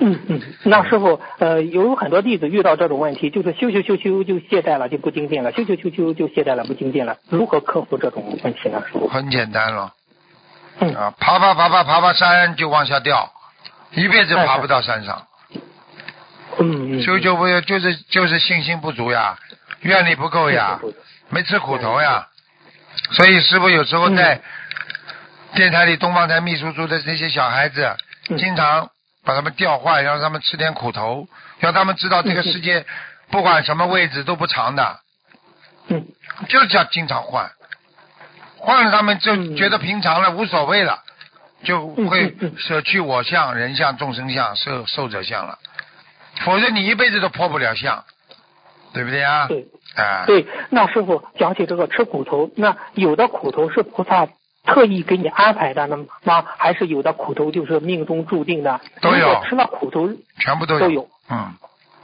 嗯嗯，那师傅，呃，有很多弟子遇到这种问题，就是修修修修就懈怠了，就不精进了，修修修修就懈怠了，不精进了，如何克服这种问题呢？师傅？很简单了。嗯啊，爬爬爬爬爬爬山就往下掉，一辈子爬不到山上。嗯嗯，修就不就是就是信心不足呀，愿力不够呀，没吃苦头呀。所以师傅有时候在电台里东方台秘书处的那些小孩子，嗯经常把他们调换，让他们吃点苦头，让他们知道这个世界不管什么位置都不长的，嗯。就是要经常换，换了他们就嗯觉得平常了，无所谓了，就会舍去我相、人相、众生相、受受者相了，否则你一辈子都破不了相，对不对啊？对。啊，对，那师傅讲起这个吃苦头，那有的苦头是菩萨特意给你安排的呢吗？还是有的苦头就是命中注定的？都有吃了苦头全部都有都有。嗯，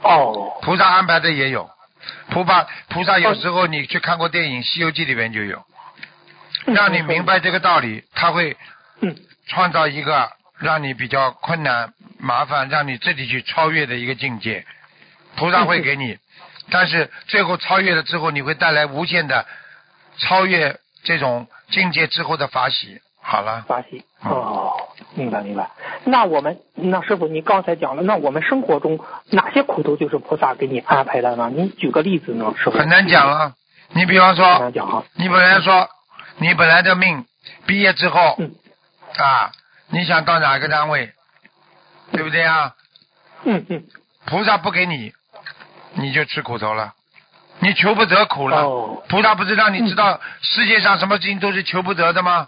哦，菩萨安排的也有，菩萨菩萨有时候你去看过电影《西游记》里面就有，让你明白这个道理，他会嗯创造一个让你比较困难、麻烦，让你自己去超越的一个境界。菩萨会给你，但是最后超越了之后，你会带来无限的超越这种境界之后的法喜。好了，法喜。嗯哦，明白明白。那我们那师傅，你刚才讲了，那我们生活中哪些苦头就是菩萨给你安排的呢？你举个例子呢，师傅？很难讲啊。你比方很说难，讲哈。你本来说你本来的命毕业之后嗯啊，你想到哪个单位，对不对啊？嗯嗯。菩萨不给你，你就吃苦头了，你求不得苦了。哦菩萨不是让你知道世界上什么事情都是求不得的吗？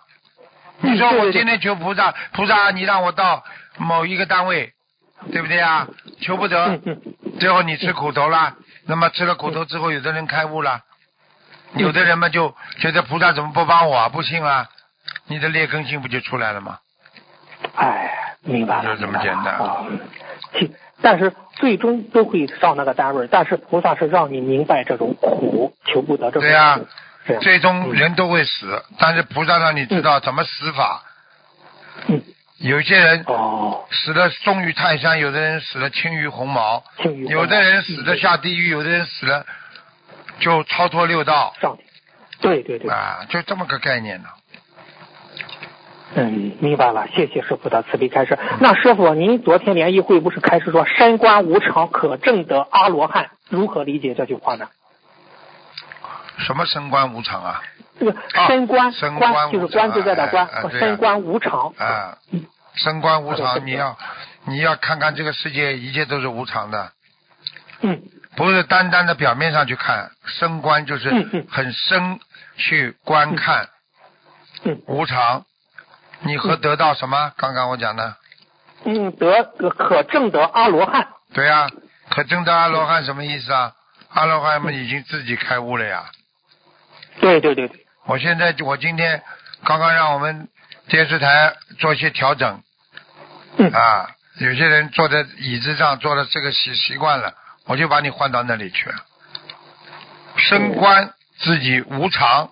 嗯你说我今天求菩萨，菩萨你让我到某一个单位，对不对啊？求不得。最后你吃苦头了。那么吃了苦头之后，有的人开悟了，有的人嘛就觉得菩萨怎么不帮我啊？不信啊？你的劣根性不就出来了吗？哎，明白了，就这么简单。但是最终都会上那个单位，但是菩萨是让你明白这种苦，求不得这种苦。对呀最终人都会死，但是菩萨让你知道怎么死法。嗯。有些人哦，死了重于泰山，有的人死了轻于鸿毛，有的人死了下地狱，有的人死了就超脱六道上去。对对对，啊，就这么个概念呢。嗯，明白了，谢谢师傅的慈悲开示。那师傅，您昨天联谊会不是开始说“山观无常，可证得阿罗汉”，如何理解这句话呢？什么升官无常啊？这个山观，升官观就是无常观自在的观哎哎，对啊山观无常。啊嗯，升官无常，你要你要看看这个世界，一切都是无常的，嗯不是单单的表面上去看。升官就是很深去观看嗯无常，你和得到什么？刚刚我讲的，嗯，得可证得阿罗汉。对呀、可证得阿罗汉什么意思啊？阿罗汉们已经自己开悟了呀。对对对对，我现在我今天刚刚让我们电视台做一些调整嗯啊，有些人坐在椅子上坐的这个习习惯了，我就把你换到那里去。升官自己无常，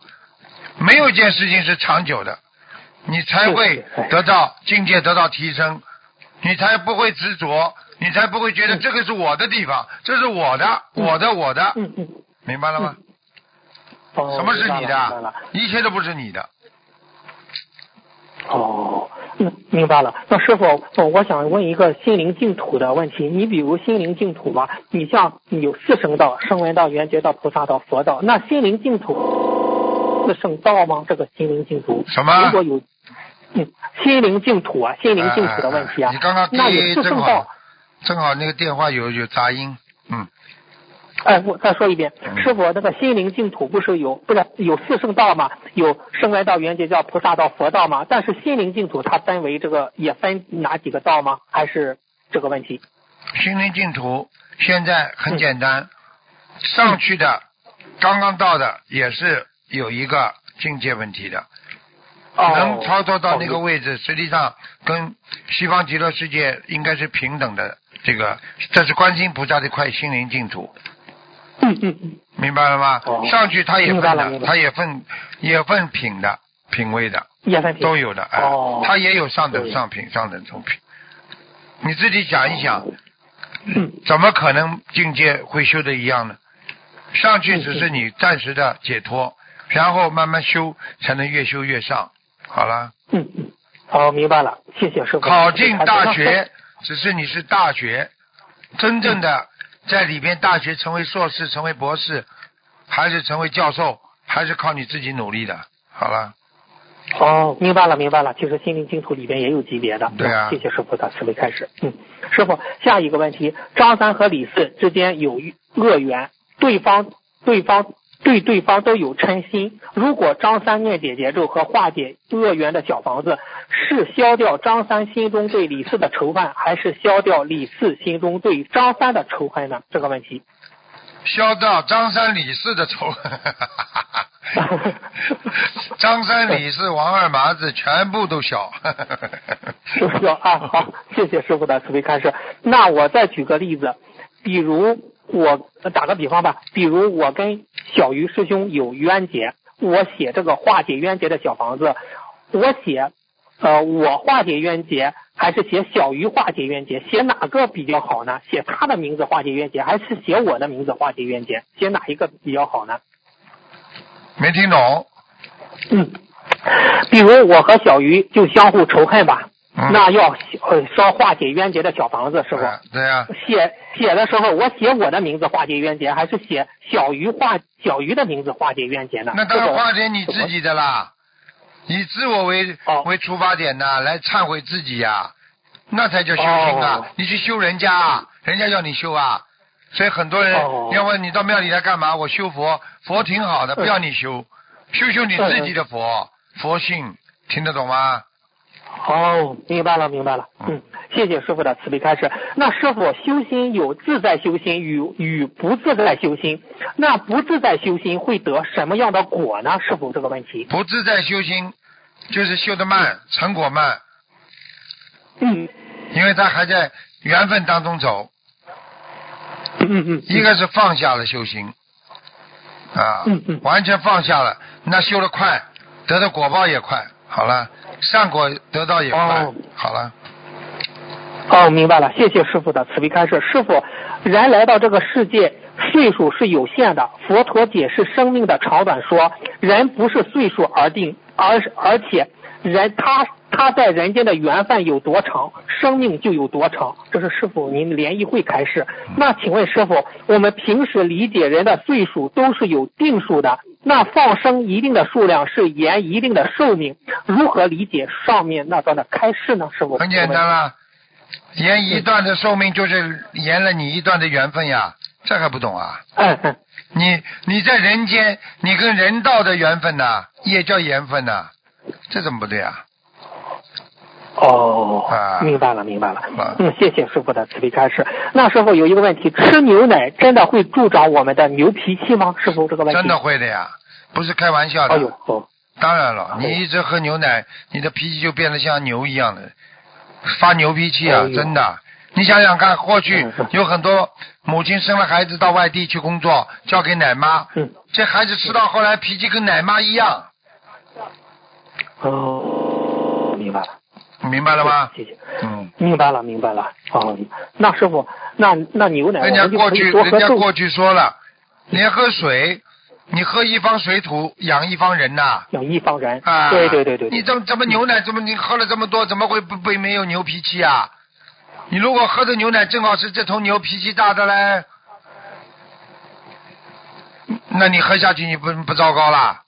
没有一件事情是长久的，你才会得到境界得到提升，你才不会执着，你才不会觉得这个是我的地方，这是我的，我的，我的，嗯嗯。明白了吗？哦什么是你的了？一切都不是你的。哦，嗯，明白了。那师傅，呃我想问一个心灵净土的问题。你比如心灵净土嘛，你像有四圣道、声闻道、缘觉道、菩萨道、佛道，那心灵净土四圣道吗？这个心灵净土什么如果有，嗯，心灵净土啊，心灵净土的问题啊，你刚刚那有第正好。正好那个电话有有杂音，嗯，哎，我再说一遍嗯，师傅，那个心灵净土不是有不是有四圣道吗？有声闻道、缘觉道、菩萨道、佛道吗？但是心灵净土它分为这个也分哪几个道吗？还是这个问题？心灵净土现在很简单，上去的刚刚到的也是有一个境界问题的，能操作到那个哦位置，实际上跟西方极乐世界应该是平等的。这个这是观世音菩萨的一块心灵净土，嗯嗯嗯，明白了吗？哦上去他也分的，明白了明白它也分也分品的品位的。也分品都有的，哎，哦他也有上等上品、上等中品。你自己想一想，嗯怎么可能境界会修的一样呢？上去只是你暂时的解脱，然后慢慢修，才能越修越上。好了，嗯嗯，好，明白了，谢谢师傅。考进大学，只是你是大学，真正的在里边大学成为硕士、成为博士，还是成为教授，还是靠你自己努力的。好了，哦，明白了，明白了。其实心灵净土里边也有级别的。对啊谢谢师傅的慈悲开始。嗯，师傅，下一个问题，张三和李四之间有恶缘，对方对方对对方都有嗔心。如果张三念解结咒和化解恶缘的小房子，是消掉张三心中对李四的仇恨，还是消掉李四心中对张三的仇恨呢？这个问题。消掉张三李四的仇恨。张三李四王二麻子全部都消。是不是啊？好，谢谢师傅的慈悲开示。那我再举个例子，比如我打个比方吧，比如我跟小鱼师兄有冤结，我写这个化解冤结的小房子，我写呃我化解冤结，还是写小鱼化解冤结？写哪个比较好呢？写他的名字化解冤结，还是写我的名字化解冤结？写哪一个比较好呢？没听懂？嗯，比如我和小鱼就相互仇恨吧，嗯那要呃烧化解冤结的小房子，师傅。哎对呀、写写的时候，我写我的名字化解冤结，还是写小鱼化小鱼的名字化解冤结呢？那当然化解你自己的啦，以自我为、哦为出发点的来忏悔自己呀、那才叫修行啊！哦你去修人家啊，人家要你修啊。所以很多人哦要问你到庙里来干嘛？我修佛，佛挺好的，不要你修，修修你自己的佛，佛性，听得懂吗？哦，明白了，明白了。嗯，谢谢师傅的慈悲开示。那师傅修心有自在修心与与不自在修心，那不自在修心会得什么样的果呢？师傅这个问题。不自在修心，就是修的慢，成果慢，嗯因为他还在缘分当中走。嗯嗯，一个是放下了修行，啊，嗯嗯完全放下了，那修的快，得的果报也快。好了，善果得到也快。哦好了，哦，明白了，谢谢师傅的慈悲开示。师傅，人来到这个世界，岁数是有限的。佛陀解释生命的长短说，人不是岁数而定，而而且人他他在人间的缘分有多长，生命就有多长。这是师傅您联谊会开示。那请问师傅，我们平时理解人的岁数都是有定数的，那放生一定的数量是延一定的寿命，如何理解上面那段的开示呢？师傅，很简单啦，延一段的寿命就是延了你一段的缘分呀，这还不懂啊？嗯嗯。你你在人间，你跟人道的缘分呐、也叫缘分呐、这怎么不对啊？哦，啊明白了，明白了啊。嗯，谢谢师傅的慈悲开示。那师傅有一个问题，吃牛奶真的会助长我们的牛脾气吗？师傅这个问题。真的。会的呀，不是开玩笑的。哎呦，哦，当然了，哦你一直喝牛奶，你的脾气就变得像牛一样的，发牛脾气啊，哎真的。你想想看，过去有很多母亲生了孩子到外地去工作，交给奶妈，嗯，这孩子吃到后来脾气跟奶妈一样，哦，明白了。明白了吗？谢谢。嗯，明白了，明白了。哦，那师傅，那那牛奶人家过去，人家过去说了，连喝水，你喝一方水土养一方人呐、养一方人。啊，对对对对。你怎么怎么牛奶怎么你喝了这么多，怎么会不会没有牛脾气啊？你如果喝的牛奶正好是这头牛脾气大的嘞，那你喝下去你不不糟糕啦？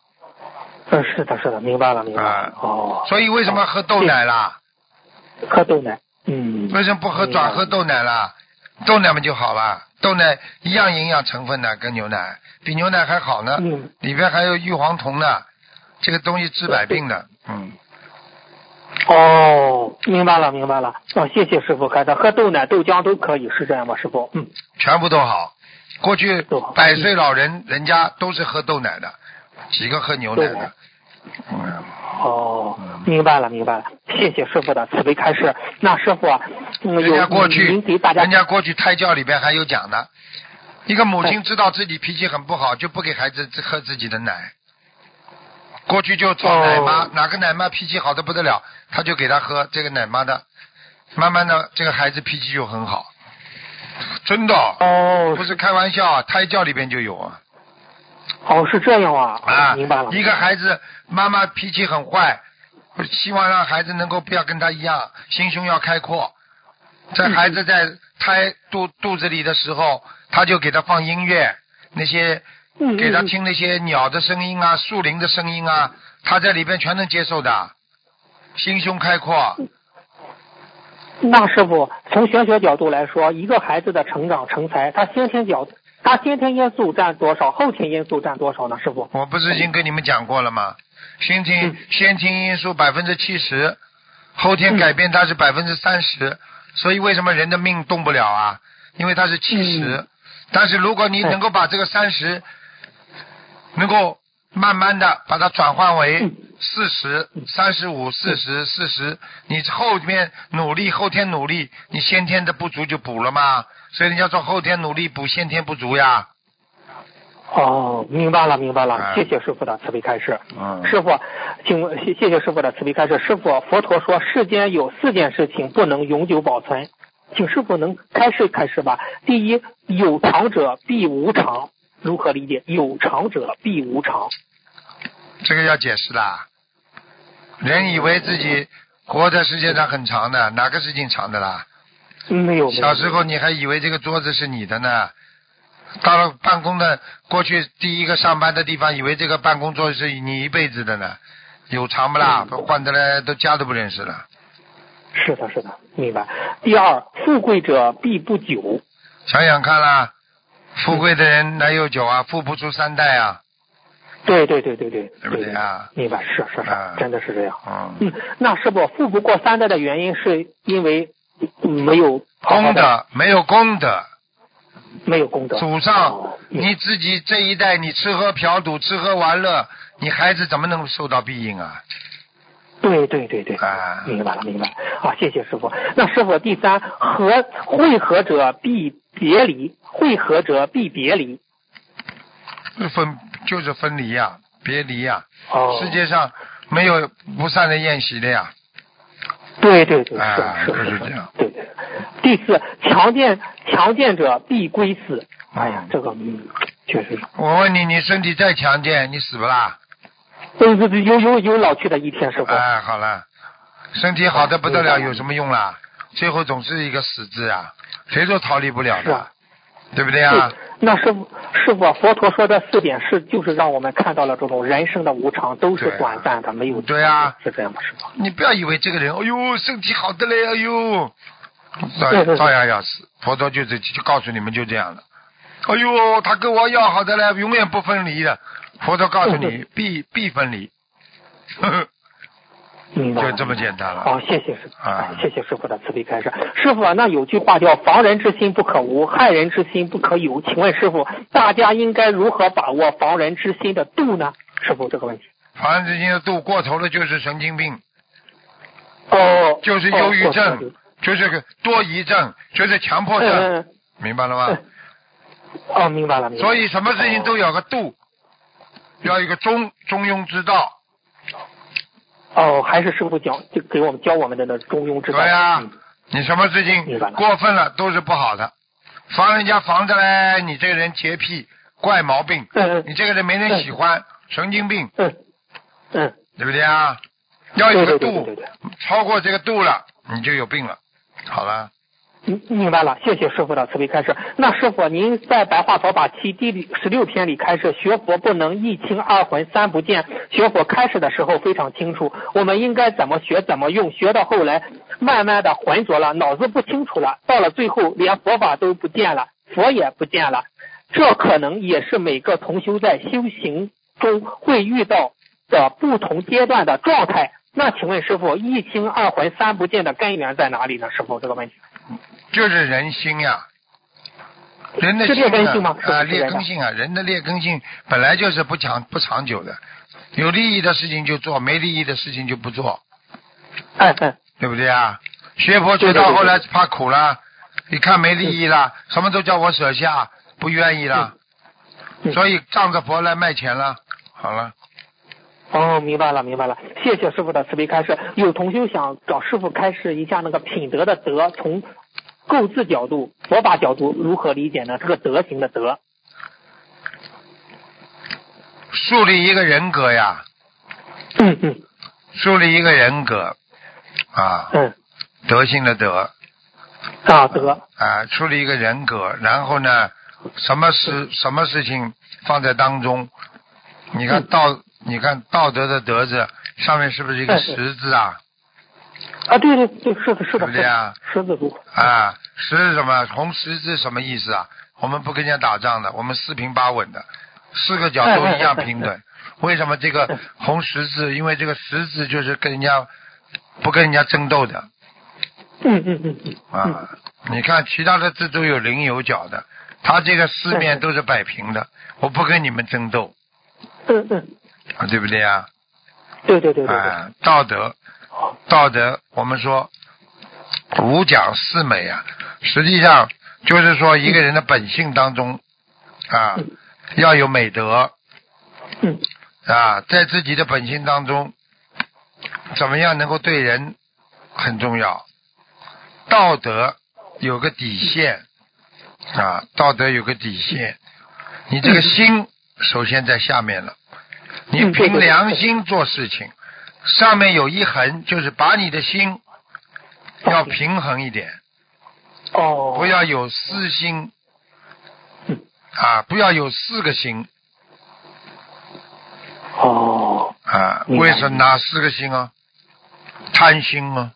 嗯，是的，是的，明白了，明白了。啊哦。所以为什么喝豆奶啦？喝豆奶？嗯。为什么不喝转喝豆奶啦？豆奶嘛就好了，豆奶一样营养成分的，跟牛奶比牛奶还好呢，嗯里边还有玉黄酮呢，这个东西治百病的，嗯。哦，明白了，明白了。哦，谢谢师傅开的，喝豆奶、豆浆都可以，是这样吗，师傅？嗯。全部都好。过去百岁老人人家都是喝豆奶的，几个喝牛奶的。嗯，哦，明白了，明白了。谢谢师傅的慈悲开示。那师傅啊，嗯，人家过去人家过去胎教里边还有讲的，一个母亲知道自己脾气很不好，就不给孩子喝自己的奶。过去就找奶妈，哦哪个奶妈脾气好的不得了，他就给他喝这个奶妈的，慢慢的这个孩子脾气就很好，真的，哦不是开玩笑啊，胎教里边就有啊。哦是这样啊，啊，明白了。一个孩子妈妈脾气很坏，希望让孩子能够不要跟他一样，心胸要开阔。在孩子在胎肚肚子里的时候，他就给他放音乐，那些嗯给他嗯听那些鸟的声音啊、树林的声音啊，他在里边全能接受的，心胸开阔。那师傅，从玄学角度来说，一个孩子的成长成才，他先天角，他先天因素占多少，后天因素占多少呢？师傅？我不是已经跟你们讲过了吗？先天嗯先天因素百分之七十，后天改变它是百分之三十，所以为什么人的命动不了啊？因为它是七十、嗯但是如果你哎能够把这个三十，能够慢慢的把它转换为嗯四十、三十五、四十、四十，你后面努力，后天努力，你先天的不足就补了吗？所以人家说后天努力补先天不足呀。哦，明白了，明白了哎。谢谢师傅的慈悲开示。嗯师傅，请问谢谢谢师傅的慈悲开示。师傅，佛陀说世间有四件事情不能永久保存，请师傅能开示开示吧。第一，有常者必无常，如何理解？有常者必无常。这个要解释啦。人以为自己活在世界上很长的，哪个事情长的啦？嗯没有，小时候你还以为这个桌子是你的呢，到了办公的过去第一个上班的地方，以为这个办公桌是你一辈子的呢，有长不啦？嗯换的来都家都不认识了。是的，是的，明白。第二，富贵者必不久。想想看啦，富贵的人哪有久啊？富不出三代啊！对对对对对，对不对啊明白，是是是啊，真的是这样。嗯，嗯，那师傅富不过三代的原因是因为没有功德没有功德，没有功德。祖上你自己这一代你吃喝嫖赌吃喝玩乐，你孩子怎么能受到庇应啊？对对对对，啊明白了明白了。好，谢谢师傅。那师傅第三，和会合者必别离，会合者必别离。分就是分离呀、别离呀、哦，世界上没有不散的宴席的呀。对对对，啊是是就是这样对对。第四，强健强健者必归死。哎呀嗯，这个嗯，确实是。我问你，你身体再强健，你死不啦？呃，对对，有有有老去的一天，是吧。哎，好了，身体好的不得了，有什么用啦？最后总是一个死字啊，谁都逃离不了的，对不对啊？对，那师傅师傅，佛陀说的四点是就是让我们看到了这种人生的无常都是短暂的，没有对啊是这样吗？师傅？你不要以为这个人，哎呦，身体好的嘞，哎呦，照照样要死。佛陀就是就告诉你们就这样的。哎呦，他跟我要好的嘞，永远不分离的。佛陀告诉你，必必分离。呵呵明白。就这么简单了。好，谢谢师傅啊谢谢师傅的慈悲开示。师傅啊，那有句话叫“防人之心不可无，害人之心不可有”。请问师傅，大家应该如何把握防人之心的度呢？师傅这个问题。防人之心的度过头了就是神经病，哦，就是忧郁哦症，就是个多疑症，就是强迫症，明白了吗？嗯哦，明白了，明白了。所以什么事情都有个度，要一个中中庸之道。哦，还是师傅教，就给我们教我们的那中庸之道。对呀、嗯。你什么事情过分了都是不好的，防人家防着嘞，你这个人洁癖、怪毛病，嗯你这个人没人喜欢，神经病，嗯。嗯，对不对啊？要有个度对对对对对，超过这个度了，你就有病了。好了，明明白了，谢谢师傅的慈悲开示。那师傅，您在《白话佛法七》第十六篇里开示，学佛不能一清二浑三不见。学佛开始的时候非常清楚，我们应该怎么学怎么用，学到后来慢慢的浑浊了，脑子不清楚了，到了最后连佛法都不见了，佛也不见了。这可能也是每个同修在修行中会遇到的不同阶段的状态。那请问师傅，一清二浑三不见的根源在哪里呢？师傅这个问题。就是人心呀，人的心劣根性吗啊，劣根性啊，人的劣根性本来就是不长不长久的，有利益的事情就做，没利益的事情就不做，哎哎，对不对啊？学佛学对对对到后来怕苦了，一看没利益了，什么都叫我舍下，不愿意了，嗯。所以仗着佛来卖钱了。好了，哦，明白了，明白了，谢谢师傅的慈悲开示。有同修想找师傅开示一下那个品德的德，从构字角度、佛法角度如何理解呢？这个德行的德，树立一个人格呀，嗯嗯。树立一个人格。啊，嗯，德行的德。啊德，啊，树立一个人格，然后呢，什么事什么事情放在当中？你看嗯。道，你看道德的德字上面是不是一个十字啊？啊对对对，是的是的，是的不对啊？十字路，啊，十是什么？红十字什么意思啊？我们不跟人家打仗的，我们四平八稳的，四个角都一样平等。为什么这个红十字？因为这个十字就是跟人家不跟人家争斗的嗯嗯嗯嗯啊。你看其他的字都有棱有角的，它这个四面都是摆平的，我不跟你们争斗嗯嗯，啊，对不对啊？对对对对对，啊，道德，道德，我们说五讲四美啊，实际上就是说一个人的本性当中啊嗯。要有美德嗯。啊，在自己的本性当中，怎么样能够对人很重要，道德有个底线啊，道德有个底线，你这个心首先在下面了，你凭良心做事情，上面有一横，就是把你的心要平衡一点，哦，不要有私心。嗯。啊，不要有四个心。哦。啊。为什么哪四个心啊？贪心啊，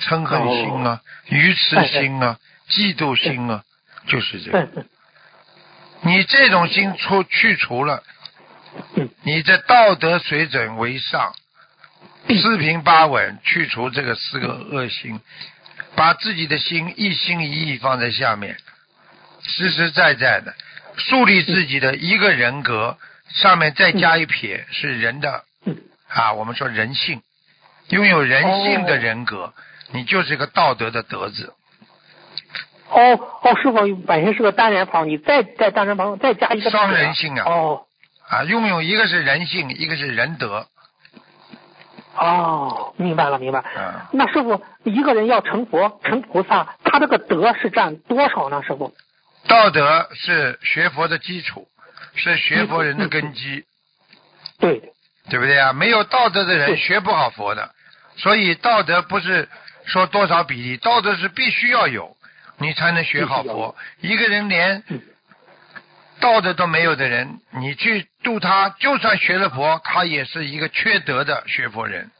嗔恨心哦。啊，愚痴心啊，嫉妒心啊，就是这个。你这种心除去除了，嗯你的道德水准为上，嗯。四平八稳，去除这个四个恶心，把自己的心一心一意放在下面，实实在在的树立自己的一个人格，上面再加一撇是人的嗯。啊，我们说人性，拥有人性的人格，你就是个道德的德字。哦哦，师傅本身是个单人旁，你再在单人旁再加一个双人性啊。哦啊，拥有一个是人性，一个是仁德，哦，明白了明白。嗯。那师傅，一个人要成佛、成菩萨，他这个德是占多少呢？师傅？道德是学佛的基础，是学佛人的根基，对，对不对啊？没有道德的人学不好佛的，所以道德不是说多少比例，道德是必须要有，你才能学好佛。一个人连嗯道德都没有的人，你去度他，就算学了佛，他也是一个缺德的学佛人，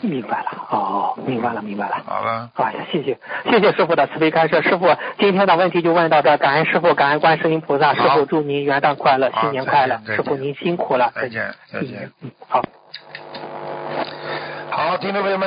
明白了。哦，明白了，明白了。好吧？哎呀，谢谢谢谢师傅的慈悲开示。师傅，今天的问题就问到这，感恩师傅，感恩观世音菩萨。师傅，祝您元旦快乐，新年快乐师傅您辛苦了。再见，再见。嗯，好。好，听众朋友们。